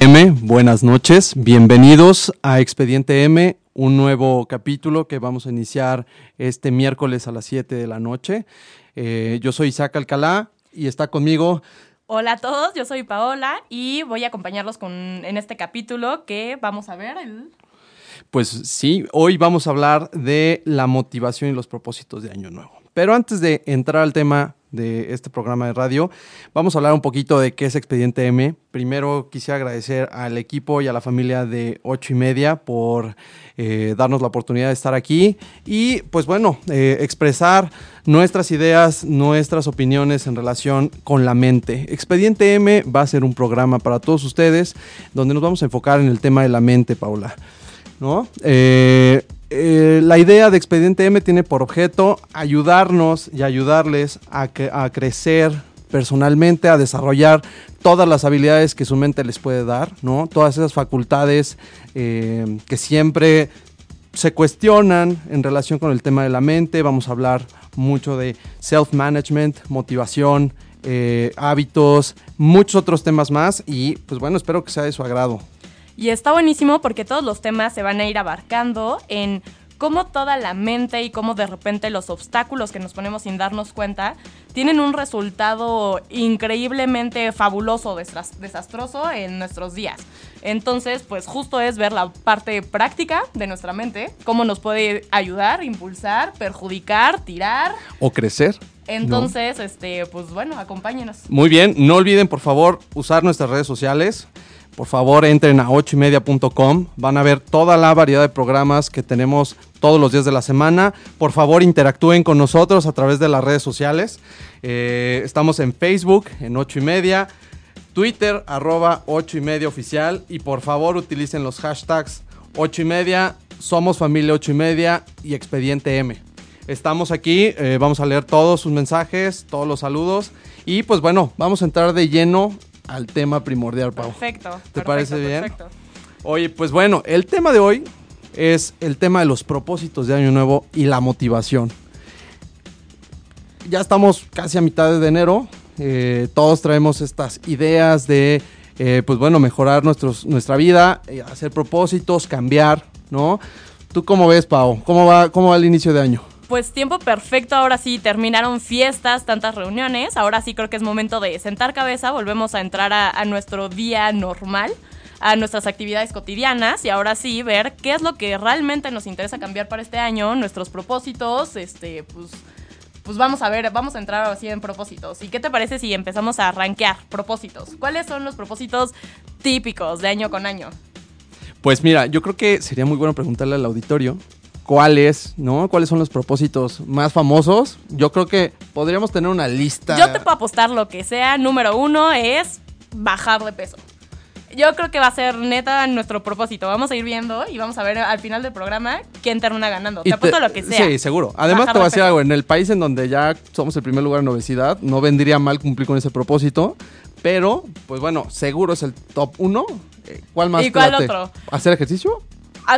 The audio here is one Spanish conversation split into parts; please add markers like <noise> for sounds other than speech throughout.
M, buenas noches. Bienvenidos a Expediente M, un nuevo capítulo que vamos a iniciar este miércoles a las 7 de la noche. Eh, yo soy Isaac Alcalá y está conmigo Hola a todos, yo soy Paola y voy a acompañarlos con, en este capítulo que vamos a ver. el- Pues sí, hoy vamos a hablar de la motivación y los propósitos de Año Nuevo. Pero antes de entrar al tema de este programa de radio, vamos a hablar un poquito de qué es Expediente M. Primero quisiera agradecer al equipo y a la familia de ocho y media por eh, darnos la oportunidad de estar aquí y pues bueno, eh, expresar nuestras ideas, nuestras opiniones en relación con la mente. Expediente M va a ser un programa para todos ustedes donde nos vamos a enfocar en el tema de la mente, Paula. ¿no? Eh, eh, la idea de Expediente M tiene por objeto ayudarnos y ayudarles a, crecer personalmente, a desarrollar todas las habilidades que su mente les puede dar, ¿no? Todas esas facultades eh, que siempre se cuestionan en relación con el tema de la mente. Vamos a hablar mucho de self-management, motivación, eh, hábitos, muchos otros temas más y pues bueno, espero que sea de su agrado. Y está buenísimo porque todos los temas se van a ir abarcando en cómo toda la mente y cómo de repente los obstáculos que nos ponemos sin darnos cuenta tienen un resultado increíblemente fabuloso, desas- desastroso en nuestros días. Entonces, pues justo es ver la parte práctica de nuestra mente, cómo nos puede ayudar, impulsar, perjudicar, tirar. O crecer. Entonces, este, pues bueno, acompáñenos. Muy bien, no olviden por favor usar nuestras redes sociales. Por favor, entren a 8ymedia.com. Van a ver toda la variedad de programas que tenemos todos los días de la semana. Por favor, interactúen con nosotros a través de las redes sociales. Eh, estamos en Facebook, en 8 y media, Twitter, arroba 8 y oficial. Y por favor, utilicen los hashtags 8 y Somos Familia 8 y y Expediente M. Estamos aquí, eh, vamos a leer todos sus mensajes, todos los saludos. Y pues bueno, vamos a entrar de lleno al tema primordial, Pau. Perfecto. ¿Te perfecto, parece bien? Perfecto. Oye, pues bueno, el tema de hoy es el tema de los propósitos de Año Nuevo y la motivación. Ya estamos casi a mitad de enero. eh, todos traemos estas ideas de, eh, pues bueno, mejorar nuestros, nuestra vida, eh, hacer propósitos, cambiar, ¿no? ¿Tú cómo ves, Pau? ¿Cómo va, cómo va el inicio de año? Pues tiempo perfecto, ahora sí terminaron fiestas, tantas reuniones, ahora sí creo que es momento de sentar cabeza, volvemos a entrar a, nuestro día normal, a nuestras actividades cotidianas y ahora sí ver qué es lo que realmente nos interesa cambiar para este año, nuestros propósitos, este, pues, pues vamos a ver, vamos a entrar así en propósitos. ¿Y qué te parece si empezamos a rankear propósitos? ¿Cuáles son los propósitos típicos de año con año? Pues mira, yo creo que sería muy bueno preguntarle al auditorio cuáles, ¿no? ¿Cuáles son los propósitos más famosos? Yo creo que podríamos tener una lista. Yo te puedo apostar lo que sea. Número uno es bajar de peso. Yo creo que va a ser neta nuestro propósito. Vamos a ir viendo y vamos a ver al final del programa quién termina ganando. Y Te apuesto lo que sea. Sí, seguro. Además, Bajar te voy a de decir algo. En el país en donde ya somos el primer lugar en obesidad, no vendría mal cumplir con ese propósito. Pero, pues bueno, seguro es el top uno. Eh, ¿Cuál más? ¿Y te cuál otro? ¿Hacer ejercicio?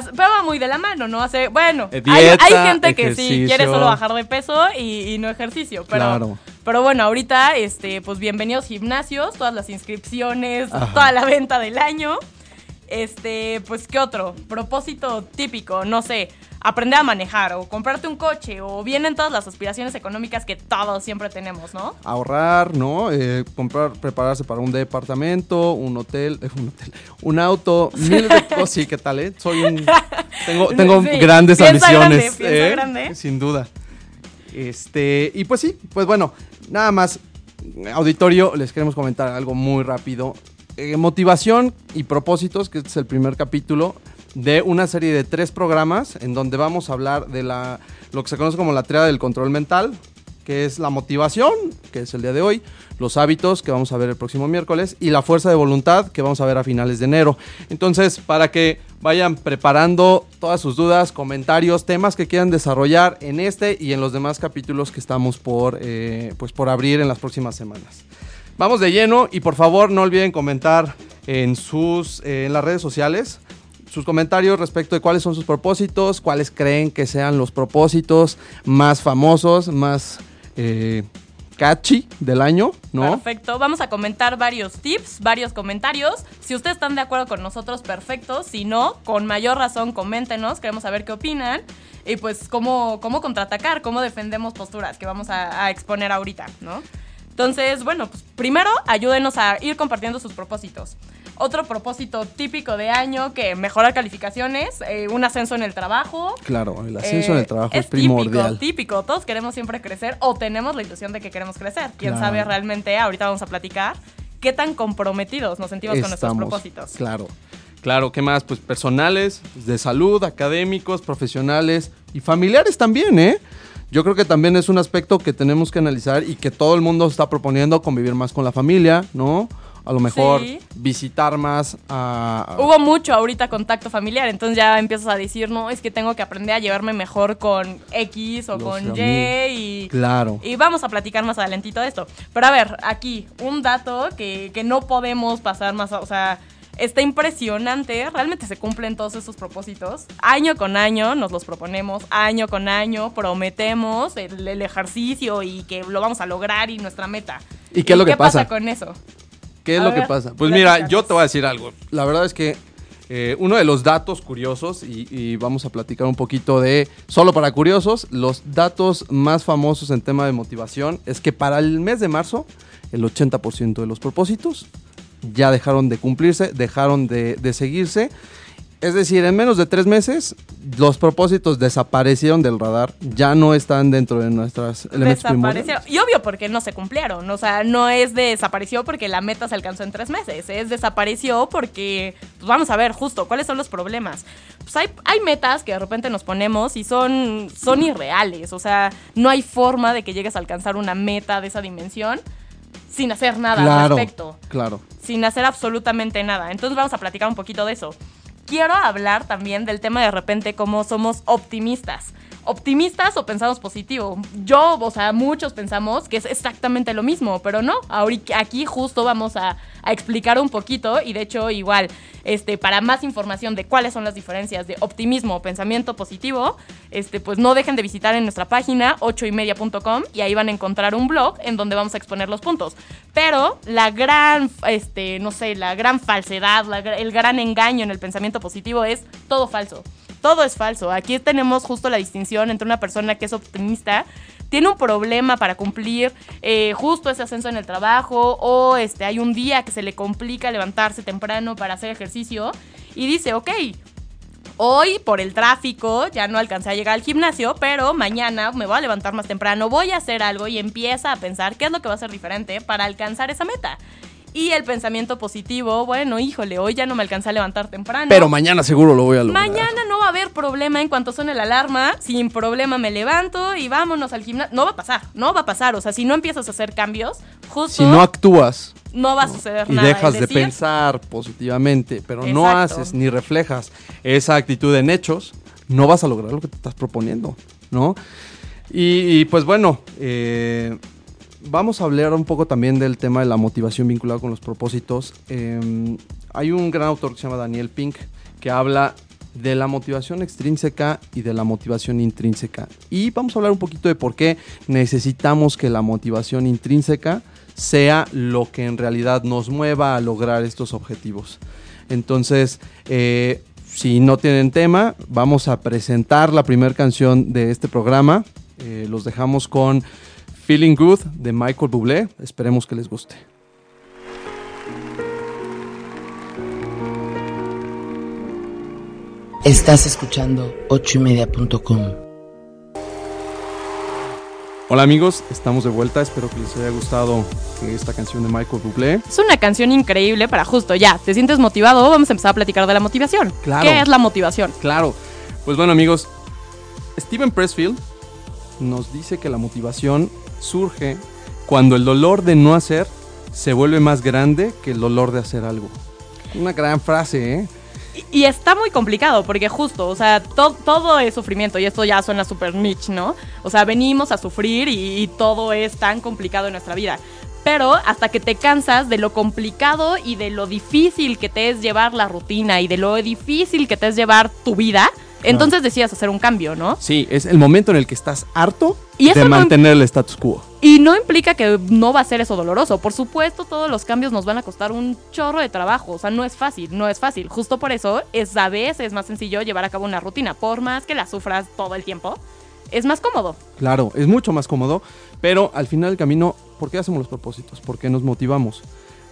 Pero va muy de la mano, ¿no? Hace, bueno, hay, hay gente que sí quiere solo bajar de peso y, y no ejercicio. Pero, Claro. pero bueno, ahorita, este, pues bienvenidos gimnasios, todas las inscripciones, Ajá. toda la venta del año. Este, pues, ¿qué otro? Propósito típico, no sé. Aprender a manejar o comprarte un coche o vienen todas las aspiraciones económicas que todos siempre tenemos, ¿no? Ahorrar, ¿no? Eh, comprar, prepararse para un departamento, un hotel, eh, un hotel, un auto, mil de <laughs> cosas. Sí, ¿qué tal, eh? Soy un... Tengo, tengo Sí, grandes grande, ambiciones. piensa ¿eh? grande. Sin duda. Este, y pues sí, pues bueno, nada más, auditorio, les queremos comentar algo muy rápido. Eh, motivación y propósitos, que este es el primer capítulo de una serie de tres programas en donde vamos a hablar de la, lo que se conoce como la triada del control mental, que es la motivación, que es el día de hoy, los hábitos, que vamos a ver el próximo miércoles, y la fuerza de voluntad, que vamos a ver a finales de enero. Entonces, para que vayan preparando todas sus dudas, comentarios, temas que quieran desarrollar en este y en los demás capítulos que estamos por, eh, pues por abrir en las próximas semanas. Vamos de lleno y por favor no olviden comentar en, sus, eh, en las redes sociales sus comentarios respecto de cuáles son sus propósitos, cuáles creen que sean los propósitos más famosos, más eh, catchy del año, ¿no? Perfecto. Vamos a comentar varios tips, varios comentarios. Si ustedes están de acuerdo con nosotros, perfecto. Si no, con mayor razón, coméntenos. Queremos saber qué opinan. Y pues cómo, cómo contraatacar, cómo defendemos posturas que vamos a, a exponer ahorita, ¿no? Entonces, bueno, pues primero ayúdenos a ir compartiendo sus propósitos. Otro propósito típico de año que mejorar calificaciones, eh, un ascenso en el trabajo. Claro, el ascenso Eh, en el trabajo es, típico, primordial. típico. Todos queremos siempre crecer o tenemos la ilusión de que queremos crecer. Quién Claro. sabe realmente, ahorita vamos a platicar, qué tan comprometidos nos sentimos con nuestros propósitos. Claro. Claro, ¿qué más? Pues personales, de salud, académicos, profesionales y familiares también, ¿eh? Yo creo que también es un aspecto que tenemos que analizar y que todo el mundo está proponiendo convivir más con la familia, ¿no? A lo mejor Sí. visitar más a... Hubo mucho ahorita contacto familiar, entonces ya empiezas a decir, no, es que tengo que aprender a llevarme mejor con X o Los con. Y y... Claro. Y vamos a platicar más adelantito de esto. Pero a ver, aquí, un dato que, que no podemos pasar más, o sea, está impresionante, realmente se cumplen todos esos propósitos. Año con año nos los proponemos, año con año prometemos el, el ejercicio y que lo vamos a lograr y nuestra meta. ¿Y qué es lo que pasa? con eso? ¿Qué es A lo que pasa? Pues mira, yo te voy a decir algo. La verdad es que eh, uno de los datos curiosos, y, y vamos a platicar un poquito de, solo para curiosos, los datos más famosos en tema de motivación es que para el mes de marzo, el 80% de los propósitos ya dejaron de cumplirse, dejaron de, de seguirse. Es decir, en menos de tres meses, los propósitos desaparecieron del radar, ya no están dentro de nuestras elementos Desapareció. primordiales. Y obvio porque no se cumplieron. O sea, no es desapareció porque la meta se alcanzó en tres meses. Es desapareció porque, pues vamos a ver justo cuáles son los problemas. Pues hay, hay metas que de repente nos ponemos y son, son irreales. O sea, no hay forma de que llegues a alcanzar una meta de esa dimensión sin hacer nada al Claro, respecto claro. sin hacer absolutamente nada. Entonces vamos a platicar un poquito de eso. Quiero hablar también del tema de repente cómo somos optimistas. Optimistas o pensamos positivo. Yo, o sea, muchos pensamos que es exactamente lo mismo, pero no. Ahorita, aquí justo vamos a, explicar un poquito y de hecho igual, este, para más información de cuáles son las diferencias de optimismo o pensamiento positivo, este, pues no dejen de visitar en nuestra página 8ymedia.com y ahí van a encontrar un blog en donde vamos a exponer los puntos. Pero la gran, este, no sé, la gran falsedad, el gran engaño en el pensamiento positivo es todo falso. Todo es falso. Aquí tenemos justo la distinción entre una persona que es optimista, tiene un problema para cumplir eh, justo ese ascenso en el trabajo o este, hay un día que se le complica levantarse temprano para hacer ejercicio y dice, ok, Hoy, por el tráfico, ya no alcancé a llegar al gimnasio, pero mañana me voy a levantar más temprano, voy a hacer algo y empieza a pensar qué es lo que va a ser diferente para alcanzar esa meta. Y el pensamiento positivo, bueno, híjole, hoy ya no me alcancé a levantar temprano. Pero mañana seguro lo voy a lograr. Mañana no va a haber problema en cuanto suene la alarma. Sin problema me levanto y vámonos al gimnasio. No va a pasar, no va a pasar. O sea, si no empiezas a hacer cambios, justo Si no actúas no va a suceder y nada. dejas Es de decir, pensar positivamente, pero no haces ni reflejas esa actitud en hechos, no vas a lograr lo que te estás proponiendo, ¿no? Y, y, pues bueno, eh, vamos a hablar un poco también del tema de la motivación vinculada con los propósitos. Eh, hay un gran autor que se llama Daniel Pink que habla de la motivación extrínseca y de la motivación intrínseca. Y vamos a hablar un poquito de por qué necesitamos que la motivación intrínseca sea lo que en realidad nos mueva a lograr estos objetivos. Entonces, eh, si no tienen tema, vamos a presentar la primera canción de este programa. Eh, los dejamos con Feeling Good de Michael Bublé. Esperemos que les guste. Estás escuchando ochoymedia.com. Hola amigos, estamos de vuelta. Espero que les haya gustado esta canción de Michael Bublé. Es una canción increíble para justo ya. ¿Te sientes motivado? Vamos a empezar a platicar de la motivación. Claro. ¿Qué es la motivación? Claro. Pues bueno amigos, Steven Pressfield nos dice que la motivación surge cuando el dolor de no hacer se vuelve más grande que el dolor de hacer algo. Una gran frase, ¿eh? Y, está muy complicado porque justo, o sea, to- todo es sufrimiento y esto ya suena súper niche, ¿no? O sea, venimos a sufrir y, y todo es tan complicado en nuestra vida. Pero hasta que te cansas de lo complicado y de lo difícil que te es llevar la rutina y de lo difícil que te es llevar tu vida, entonces decidas hacer un cambio, ¿no? Sí, es el momento en el que estás harto Y de no- mantener el status quo. Y no implica que no va a ser eso doloroso. Por supuesto, todos los cambios nos van a costar un chorro de trabajo. O sea, no es fácil, no es fácil. Justo por eso es a veces más sencillo llevar a cabo una rutina. Por más que la sufras todo el tiempo, es más cómodo. Claro, es mucho más cómodo, pero al final del camino, ¿por qué hacemos los propósitos? ¿Por qué nos motivamos?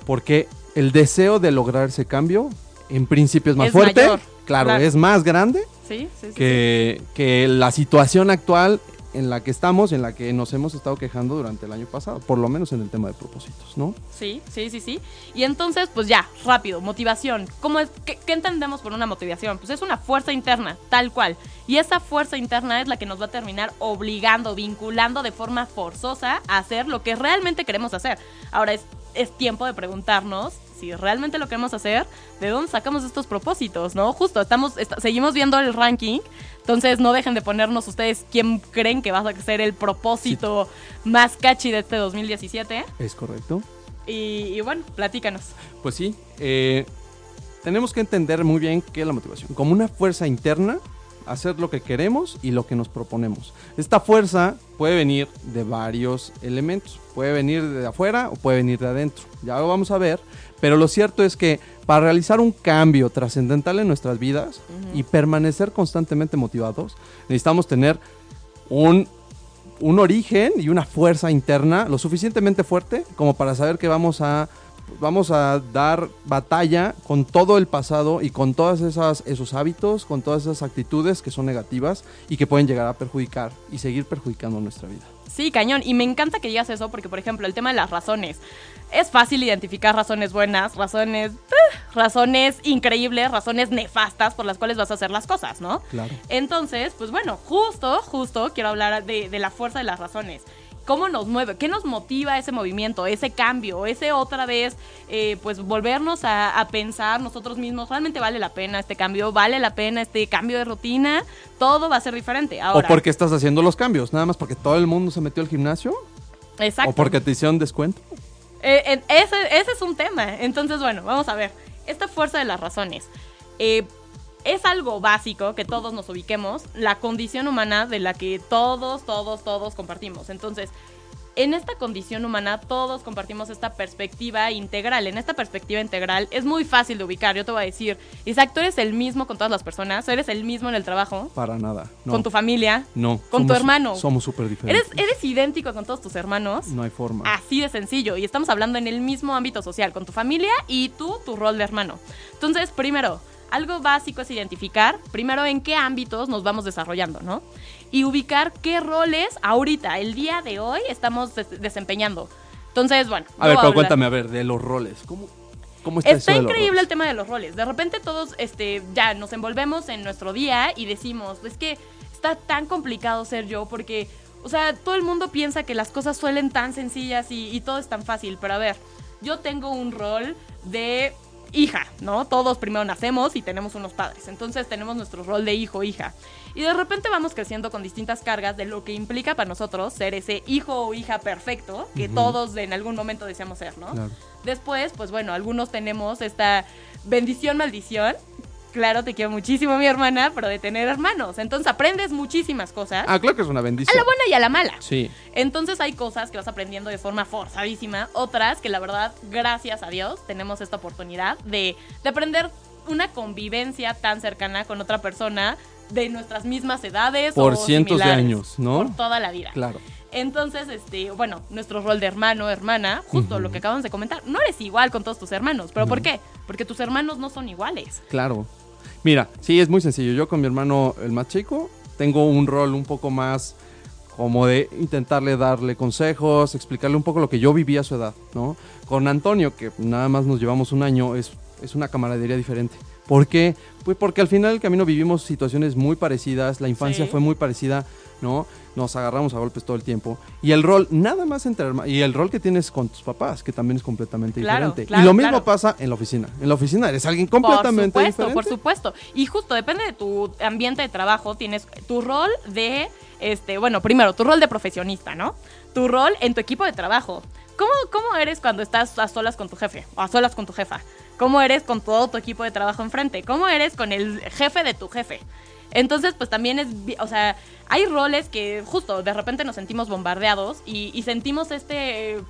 Porque el deseo de lograr ese cambio, en principio es más Es fuerte, mayor, claro, claro. es más grande Sí, sí, sí. que, que la situación actual en la que estamos, en la que nos hemos estado quejando durante el año pasado, por lo menos en el tema de propósitos, ¿no? Sí, sí, sí, sí. Y entonces, pues ya, rápido, motivación. ¿Cómo es, qué, qué entendemos por una motivación? Pues es una fuerza interna, tal cual. Y esa fuerza interna es la que nos va a terminar obligando, vinculando de forma forzosa a hacer lo que realmente queremos hacer. Ahora es, es tiempo de preguntarnos si realmente lo queremos hacer, ¿de dónde sacamos estos propósitos, no? Justo, estamos, est- seguimos viendo el ranking, entonces no dejen de ponernos ustedes quién creen que va a ser el propósito más catchy de este 2017. Es correcto. Y, y bueno, platícanos. Pues sí, eh, tenemos que entender muy bien qué es la motivación. Como una fuerza interna, hacer lo que queremos y lo que nos proponemos. Esta fuerza puede venir de varios elementos. Puede venir de afuera o puede venir de adentro. Ya lo vamos a ver. Pero lo cierto es que para realizar un cambio trascendental en nuestras vidas y permanecer constantemente motivados, necesitamos tener un un origen y una fuerza interna lo suficientemente fuerte como para saber que vamos a vamos a dar batalla con todo el pasado y con todas esas esos hábitos, con todas esas actitudes que son negativas y que pueden llegar a perjudicar y seguir perjudicando nuestra vida. Sí, cañón. Y me encanta que digas eso porque, por ejemplo, el tema de las razones. Es fácil identificar razones buenas, razones, eh, razones increíbles, razones nefastas por las cuales vas a hacer las cosas, ¿no? Claro. Entonces, pues bueno, justo, justo quiero hablar de, de la fuerza de las razones. ¿Cómo nos mueve? ¿Qué nos motiva ese movimiento, ese cambio, ese otra vez, eh, pues volvernos a, a pensar nosotros mismos, ¿realmente vale la pena este cambio? ¿Vale la pena este cambio de rutina? Todo va a ser diferente. Ahora, o porque estás haciendo los cambios, nada más porque todo el mundo se metió al gimnasio Exacto. o porque te hicieron descuento. Eh, ese, ese es un tema. Entonces, bueno, vamos a ver. Esta fuerza de las razones. eh, es algo básico que todos nos ubiquemos, la condición humana de la que todos, todos, todos compartimos. Entonces, en esta condición humana todos compartimos esta perspectiva integral. En esta perspectiva integral es muy fácil de ubicar. Yo te voy a decir, Isaac, tú eres el mismo con todas las personas, eres el mismo en el trabajo, Para nada. No, con tu familia, no. con tu hermano. Somos súper diferentes. eres, eres idéntico con todos tus hermanos. No hay forma. Así de sencillo. Y estamos hablando en el mismo ámbito social, con tu familia y tú, tu rol de hermano. Entonces, primero, algo básico es identificar, primero, en qué ámbitos nos vamos desarrollando, ¿no? Y ubicar qué roles ahorita, el día de hoy, estamos des- desempeñando. Entonces, bueno. a ver, pero cuéntame, a ver, de los roles. ¿Cómo, cómo está, Está eso increíble el tema de los roles. De repente todos este, ya nos envolvemos en nuestro día y decimos, es que está tan complicado ser yo porque, o sea, todo el mundo piensa que las cosas suelen tan sencillas y, y todo es tan fácil. Pero a ver, yo tengo un rol de hija, ¿no? Todos primero nacemos y tenemos unos padres. Entonces tenemos nuestro rol de hijo, hija. Y de repente vamos creciendo con distintas cargas de lo que implica para nosotros ser ese hijo o hija perfecto que todos en algún momento deseamos ser, ¿no? Claro. Después, pues bueno, algunos tenemos esta bendición, maldición. Claro, te quiero muchísimo, mi hermana, pero de tener hermanos. Entonces aprendes muchísimas cosas. Ah, claro que es una a bendición. la buena y a la mala. Sí. Entonces hay cosas que vas aprendiendo de forma forzadísima, otras que la verdad, gracias a Dios, tenemos esta oportunidad de, de aprender una convivencia tan cercana con otra persona de nuestras mismas edades Por o cientos de años, ¿no? Por toda la vida. Claro. Entonces, este, bueno, nuestro rol de hermano, hermana, justo lo que acabamos de comentar, no eres igual con todos tus hermanos. ¿Pero por qué? Porque tus hermanos no son iguales. Claro. Mira, sí, es muy sencillo. Yo con mi hermano, el más chico, tengo un rol un poco más como de intentarle darle consejos, explicarle un poco lo que yo viví a su edad, ¿no? Con Antonio, que nada más nos llevamos un año, es, es una camaradería diferente. ¿Por qué? Pues porque al final del camino vivimos situaciones muy parecidas, la infancia Sí. fue muy parecida, ¿no? Nos agarramos a golpes todo el tiempo. Y el rol, nada más entre y el rol que tienes con tus papás, que también es completamente Claro, diferente. claro, y lo mismo claro. pasa en la oficina. En la oficina eres alguien completamente por supuesto, diferente. por supuesto. Y justo depende de tu ambiente de trabajo, tienes tu rol de, este, bueno, primero, tu rol de profesionista, ¿no? Tu rol en tu equipo de trabajo. ¿Cómo, ¿Cómo eres cuando estás a solas con tu jefe o a solas con tu jefa? ¿Cómo eres con todo tu equipo de trabajo enfrente? ¿Cómo eres con el jefe de tu jefe? Entonces, pues también es, o sea, hay roles que justo de repente nos sentimos bombardeados y, y sentimos este, eh,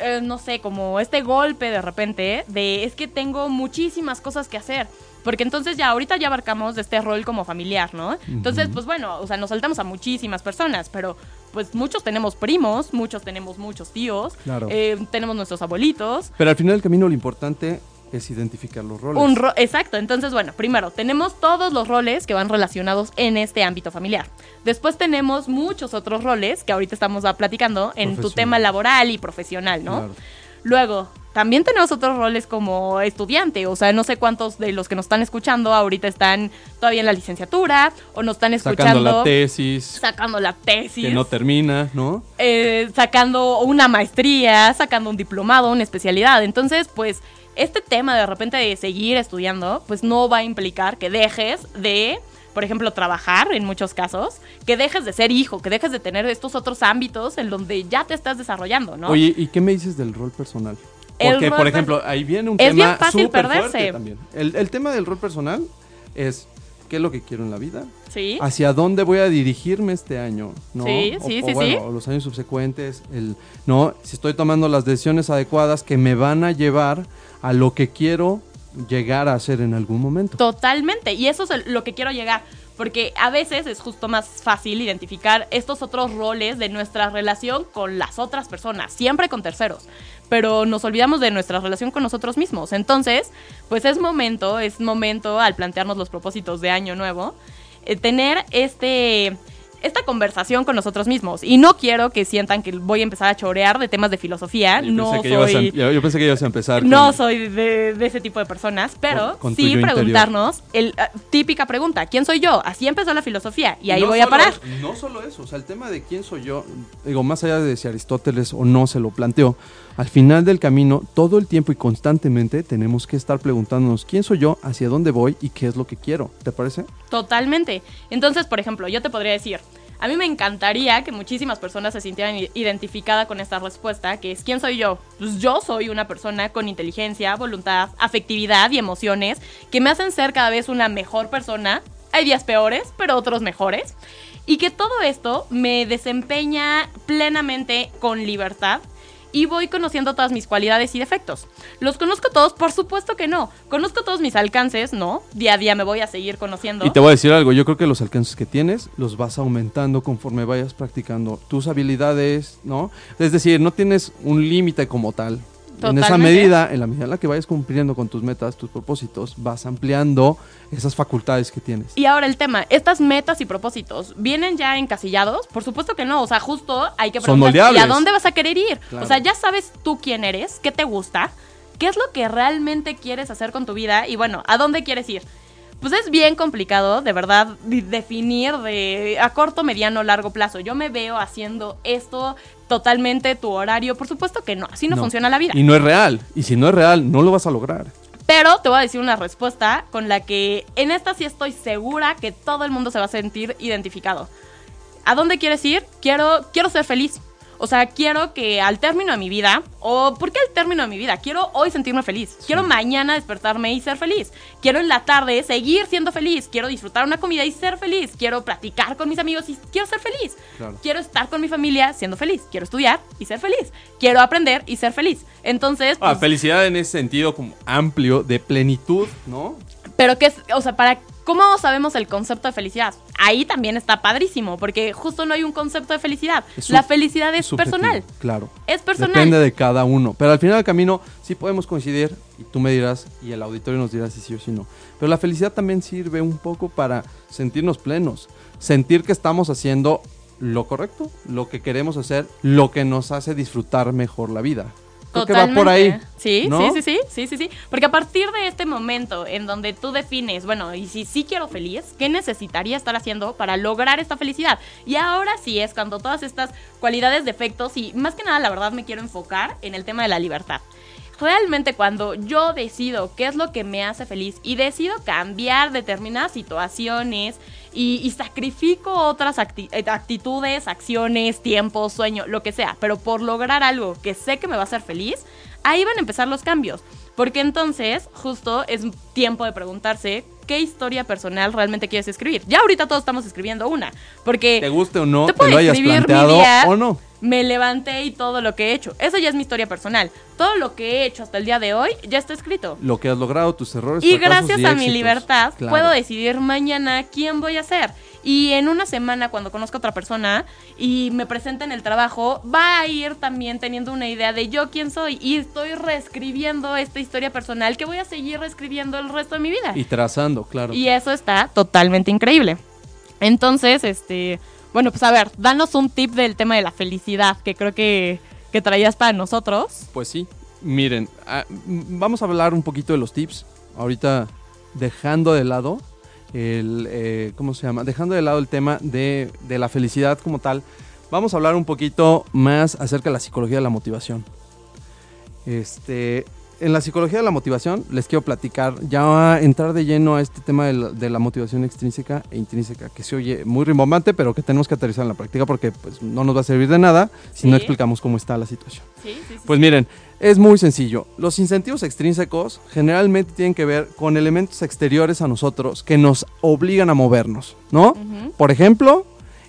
eh, no sé, como este golpe de repente de es que tengo muchísimas cosas que hacer. Porque entonces ya ahorita ya abarcamos este rol como familiar, ¿no? Entonces, pues bueno, o sea, nos saltamos a muchísimas personas, pero pues muchos tenemos primos, muchos tenemos muchos tíos, Claro. eh, tenemos nuestros abuelitos, Pero al final del camino lo importante es identificar los roles. un ro- exacto, entonces bueno, primero tenemos todos los roles que van relacionados en este ámbito familiar. Después tenemos muchos otros roles que ahorita estamos ah, platicando en tu tema laboral y profesional, ¿no? Claro. Luego, también tenemos otros roles como estudiante, o sea, no sé cuántos de los que nos están escuchando ahorita están todavía en la licenciatura o nos están Sacando escuchando la tesis sacando la tesis, que no termina, ¿no? eh, sacando una maestría, sacando un diplomado, una especialidad. Entonces, pues, este tema de repente de seguir estudiando, pues no va a implicar que dejes de, por ejemplo, trabajar en muchos casos, que dejes de ser hijo, que dejes de tener estos otros ámbitos en donde ya te estás desarrollando, ¿no? Oye, ¿y qué me dices del rol personal? El Porque, rol por ejemplo, ahí viene un Es tema bien fácil súper perderse. fuerte también. El, el tema del rol personal es qué es lo que quiero en la vida, sí. hacia dónde voy a dirigirme este año, ¿no? Sí, O- sí, o sí, bueno, sí. o los años subsecuentes, el, ¿no? Si estoy tomando las decisiones adecuadas que me van a llevar a lo que quiero llegar a hacer en algún momento. Totalmente. Y eso es el- lo que quiero llegar. Porque a veces es justo más fácil identificar estos otros roles de nuestra relación con las otras personas, siempre con terceros. Pero nos olvidamos de nuestra relación con nosotros mismos. Entonces, pues es momento, es momento al plantearnos los propósitos de año nuevo, eh, tener este esta conversación con nosotros mismos. Y no quiero que sientan que voy a empezar a chorear de temas de filosofía. Yo no pensé que ibas a- soy... yo, pensé que ibas a empezar No con- soy de, de ese tipo de personas, pero Con- con tu sí preguntarnos, el, ah, típica pregunta, ¿quién soy yo? Así empezó la filosofía y ahí no voy a parar. No solo eso, o sea, el tema de quién soy yo, digo, más allá de si Aristóteles o no se lo planteó, al final del camino, todo el tiempo y constantemente tenemos que estar preguntándonos quién soy yo, hacia dónde voy y qué es lo que quiero. ¿Te parece? Totalmente. Entonces, por ejemplo, yo te podría decir, a mí me encantaría que muchísimas personas se sintieran i- identificadas con esta respuesta, que es ¿quién soy yo? Pues yo soy una persona con inteligencia, voluntad, afectividad y emociones que me hacen ser cada vez una mejor persona. Hay días peores, pero otros mejores. Y que todo esto me desempeña plenamente con libertad y voy conociendo todas mis cualidades y defectos. ¿Los conozco todos? Por supuesto que no. ¿Conozco todos mis alcances? No. Día a día me voy a seguir conociendo. Y te voy a decir algo, yo creo que los alcances que tienes los vas aumentando conforme vayas practicando tus habilidades, ¿no? Es decir, no tienes un límite como tal. En esa medida, en la medida en la que vayas cumpliendo con tus metas, tus propósitos, vas ampliando esas facultades que tienes. Y ahora el tema, estas metas y propósitos, ¿vienen ya encasillados? Por supuesto que no, o sea, justo hay que preguntar, ¿y a dónde vas a querer ir? Claro. O sea, ya sabes tú quién eres, qué te gusta, qué es lo que realmente quieres hacer con tu vida y bueno, ¿a dónde quieres ir? Pues es bien complicado, de verdad, definir de a corto, mediano, largo plazo. Yo me veo haciendo esto totalmente tu horario. Por supuesto que no, así no, No. funciona la vida. Y no es real. Y si no es real, no lo vas a lograr. Pero te voy a decir una respuesta con la que en esta sí estoy segura que todo el mundo se va a sentir identificado. ¿A dónde quieres ir? Quiero, quiero ser feliz. O sea, quiero que al término de mi vida, o ¿por qué al término de mi vida? Quiero hoy sentirme feliz. Quiero mañana despertarme y ser feliz. Quiero en la tarde seguir siendo feliz. Quiero disfrutar una comida y ser feliz. Quiero platicar con mis amigos y quiero ser feliz. Claro. Quiero estar con mi familia siendo feliz. Quiero estudiar y ser feliz. Quiero aprender y ser feliz. Entonces, Ah, pues, felicidad en ese sentido como amplio, de plenitud, ¿no? Pero qué es, o sea, para ¿cómo sabemos el concepto de felicidad? Ahí también está padrísimo, porque justo no hay un concepto de felicidad. La felicidad es personal. Claro. Es personal. Depende de cada uno. Pero al final del camino sí podemos coincidir y tú me dirás y el auditorio nos dirá si sí o si no. Pero la felicidad también sirve un poco para sentirnos plenos, sentir que estamos haciendo lo correcto, lo que queremos hacer, lo que nos hace disfrutar mejor la vida. Creo que va por ahí. Sí, ¿no? sí, sí, sí, sí, sí, sí. Porque a partir de este momento en donde tú defines, bueno, y si sí quiero feliz, ¿qué necesitaría estar haciendo para lograr esta felicidad? Y ahora sí es cuando todas estas cualidades, defectos y más que nada, la verdad, me quiero enfocar en el tema de la libertad. Realmente cuando yo decido qué es lo que me hace feliz y decido cambiar determinadas situaciones y, sacrifico otras eh, actitudes, acciones, tiempos, sueño, lo que sea, pero por lograr algo que sé que me va a hacer feliz, ahí van a empezar los cambios. Porque entonces, justo es tiempo de preguntarse qué historia personal realmente quieres escribir. Ya ahorita todos estamos escribiendo una. Porque Te guste o no, te te lo hayas planteado día, o no. me levanté y todo lo que he hecho. Eso ya es mi historia personal. Todo lo que he hecho hasta el día de hoy ya está escrito. Lo que has logrado, tus errores. Y fracasos gracias a mi libertad Claro. puedo decidir mañana quién voy a ser. Y en una semana, cuando conozca a otra persona y me presente en el trabajo, va a ir también teniendo una idea de yo quién soy. Y estoy reescribiendo esta historia personal que voy a seguir reescribiendo el resto de mi vida. Y trazando, claro. Y eso está totalmente increíble. Entonces, este, bueno, pues a ver, danos un tip del tema de la felicidad que creo que, que traías para nosotros. Pues sí, miren, ah, vamos a hablar un poquito de los tips. Ahorita dejando de lado el, eh, ¿cómo se llama? Dejando de lado el tema de, de la felicidad como tal, vamos a hablar un poquito más acerca de la psicología de la motivación. Este, en la psicología de la motivación les quiero platicar, ya entrar de lleno a este tema de la, de la motivación extrínseca e intrínseca, que se oye muy rimbombante, pero que tenemos que aterrizar en la práctica porque pues, no nos va a servir de nada si no explicamos cómo está la situación. Sí, sí, sí. Pues miren, es muy sencillo. Los incentivos extrínsecos generalmente tienen que ver con elementos exteriores a nosotros que nos obligan a movernos, ¿no? Por ejemplo,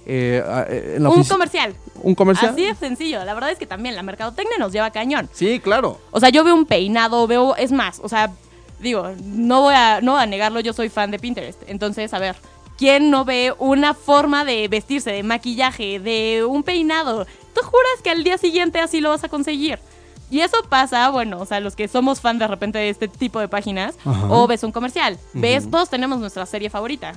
eh, a- eh, en la Un comercial. Un comercial. Así de sencillo. La verdad es que también la mercadotecnia nos lleva cañón. Sí, claro. O sea, yo veo un peinado, veo, es más, o sea, digo, no voy a, no voy a negarlo, yo soy fan de Pinterest. Entonces, a ver, ¿quién no ve una forma de vestirse, de maquillaje, de un peinado? ¿Tú juras que al día siguiente así lo vas a conseguir? Y eso pasa, bueno, o sea, los que somos fan de repente de este tipo de páginas, Ajá. o ves un comercial, ves, todos tenemos nuestra serie favorita.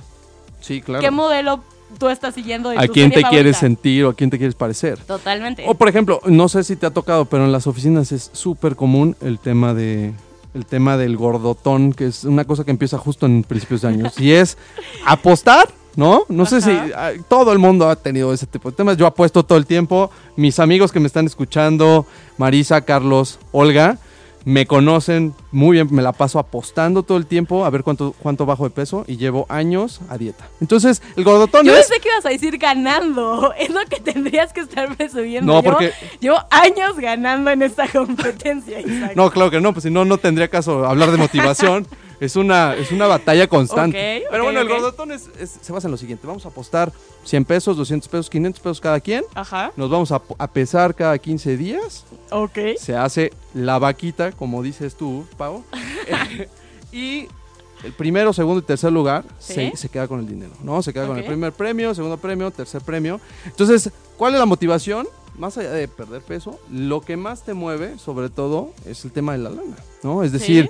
Sí, claro. ¿Qué modelo tú estás siguiendo de ¿A tu quién serie te quieres sentir o a quién te quieres parecer? Totalmente. O por ejemplo, no sé si te ha tocado, pero en las oficinas es súper común el tema de el tema del gordotón, que es una cosa que empieza justo en principios de años. Y es apostar, ¿no? No sé si ah, todo el mundo ha tenido ese tipo de temas. Yo apuesto todo el tiempo. Mis amigos que me están escuchando, Marisa, Carlos, Olga, me conocen muy bien. Me la paso apostando todo el tiempo a ver cuánto, cuánto bajo de peso y llevo años a dieta. Entonces, el gordotón Yo es... pensé que ibas a decir ganando. <laughs> Es lo que tendrías que estar presumiendo. No, Llevo- porque- Llevo años ganando en esta <laughs> competencia, Isaac. No, claro que no, pues si no, no tendría caso hablar de motivación. <laughs> es, una, es una batalla constante. Pero bueno, el gordotón es- es- se basa en lo siguiente. Vamos a apostar 100 pesos, 200 pesos, 500 pesos cada quien. Ajá. Nos vamos a, a pesar cada 15 días. Ok. Se hace la vaquita, como dices tú, Pau. <laughs> <laughs> y el primero, segundo y tercer lugar Sí. se, se queda con el dinero, ¿no? Se queda con el primer premio, segundo premio, tercer premio. Entonces, ¿cuál es la motivación? Más allá de perder peso, lo que más te mueve, sobre todo, es el tema de la lana, ¿no? Es decir,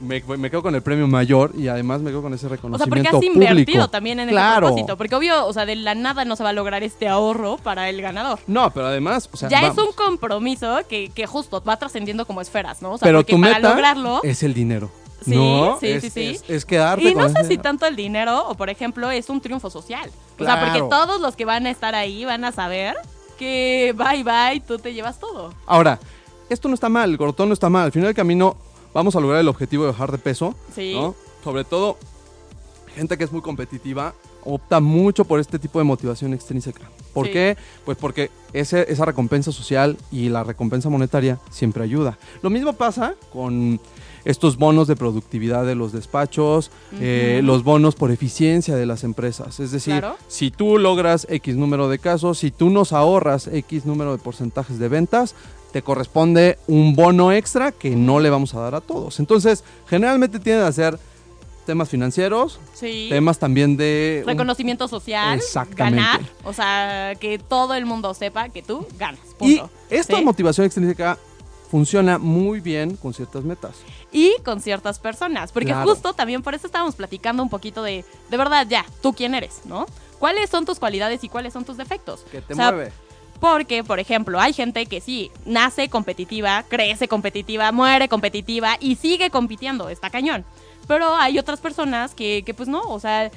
me, me quedo con el premio mayor y además me quedo con ese O sea, reconocimiento porque has invertido público. también en Claro. ese propósito. Porque obvio, o sea, de la nada no se va a lograr este ahorro para el ganador. No, pero además, o sea, ya vamos, es un compromiso que, que justo va trascendiendo como esferas, ¿no? O sea, pero porque tu para meta lograrlo. es el dinero. Sí, ¿no? sí, Es- sí, sí. Es, es quedarte Y no sé si tanto el dinero o, por ejemplo, es un triunfo social. O sea, porque todos los que van a estar ahí van a saber que bye bye, tú te llevas todo. Ahora, esto no está mal, el gordotón no está mal. Al final del camino vamos a lograr el objetivo de bajar de peso. Sí. ¿no? Sobre todo, gente que es muy competitiva. opta mucho por este tipo de motivación extrínseca. ¿Por Sí. qué? Pues porque ese- esa recompensa social y la recompensa monetaria siempre ayuda. Lo mismo pasa con estos bonos de productividad de los despachos, eh, los bonos por eficiencia de las empresas. Es decir, Claro. si tú logras X número de casos, si tú nos ahorras X número de porcentajes de ventas, te corresponde un bono extra que no le vamos a dar a todos. Entonces, generalmente tienden a ser temas financieros, Sí. temas también de... un- Reconocimiento social, Exactamente. ganar, o sea, que todo el mundo sepa que tú ganas. Y Punto. esta ¿Sí? motivación extrínseca funciona muy bien con ciertas metas. y con ciertas personas. Porque Claro. justo también por eso estábamos platicando un poquito de, de verdad, ya, tú quién eres, ¿no? ¿Cuáles son tus cualidades y cuáles son tus defectos? Que te O sea, mueve. Porque, por ejemplo, hay gente que sí, nace competitiva, crece competitiva, muere competitiva y sigue compitiendo, está cañón. Pero hay otras personas que, que pues no, o sea,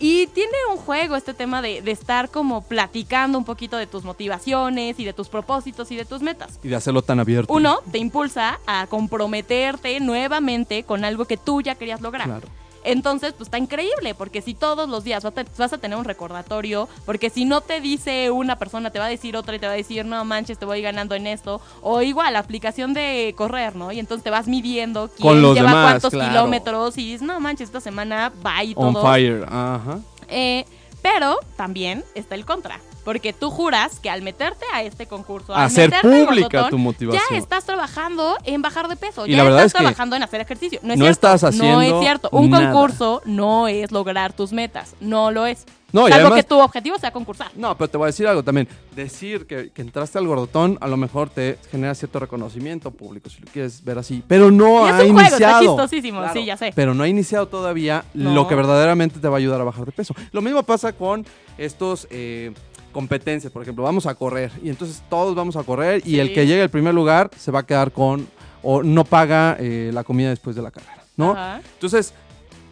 y tiene un juego este tema de, de estar como platicando un poquito de tus motivaciones y de tus propósitos y de tus metas. Y de hacerlo tan abierto. Uno, te impulsa a comprometerte nuevamente con algo que tú ya querías lograr. Claro. Entonces, pues está increíble, porque si todos los días vas a, tener un recordatorio, porque si no te dice una persona, te va a decir otra y te va a decir, no manches, te voy ganando en esto. O igual, la aplicación de correr, ¿no? Y entonces te vas midiendo quién Con los lleva demás, cuántos claro. kilómetros y dices, no manches, esta semana va y On todo. fire. Ajá. Eh, pero también está el contra. Porque tú juras que al meterte a este concurso, al Hacer meterte pública tu motivación. Ya estás trabajando en bajar de peso. Y ya la verdad estás es que trabajando en hacer ejercicio. No es no cierto. estás No es haciendo cierto. Un nada. concurso no es lograr tus metas. No lo es. No, y Salvo además- que tu objetivo sea concursar. No, pero te voy a decir algo también. Decir que, que entraste al gordotón a lo mejor te genera cierto reconocimiento público, si lo quieres ver así. Pero no Y es ha juego, está iniciado. chistosísimo, sí, ya sé. Pero no ha iniciado todavía No. lo que verdaderamente te va a ayudar a bajar de peso. Lo mismo pasa con estos eh, competencias. Por ejemplo, vamos a correr y entonces todos vamos a correr y Sí. el que llegue al primer lugar se va a quedar con o no paga eh, la comida después de la carrera, ¿no? Ajá. Entonces,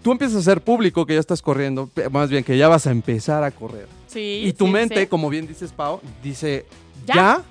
tú empiezas a ser público que ya estás corriendo, más bien que ya vas a empezar a correr. Sí, Y tu sí, mente, sí. como bien dices, Pau, dice, Ya. ¿ya?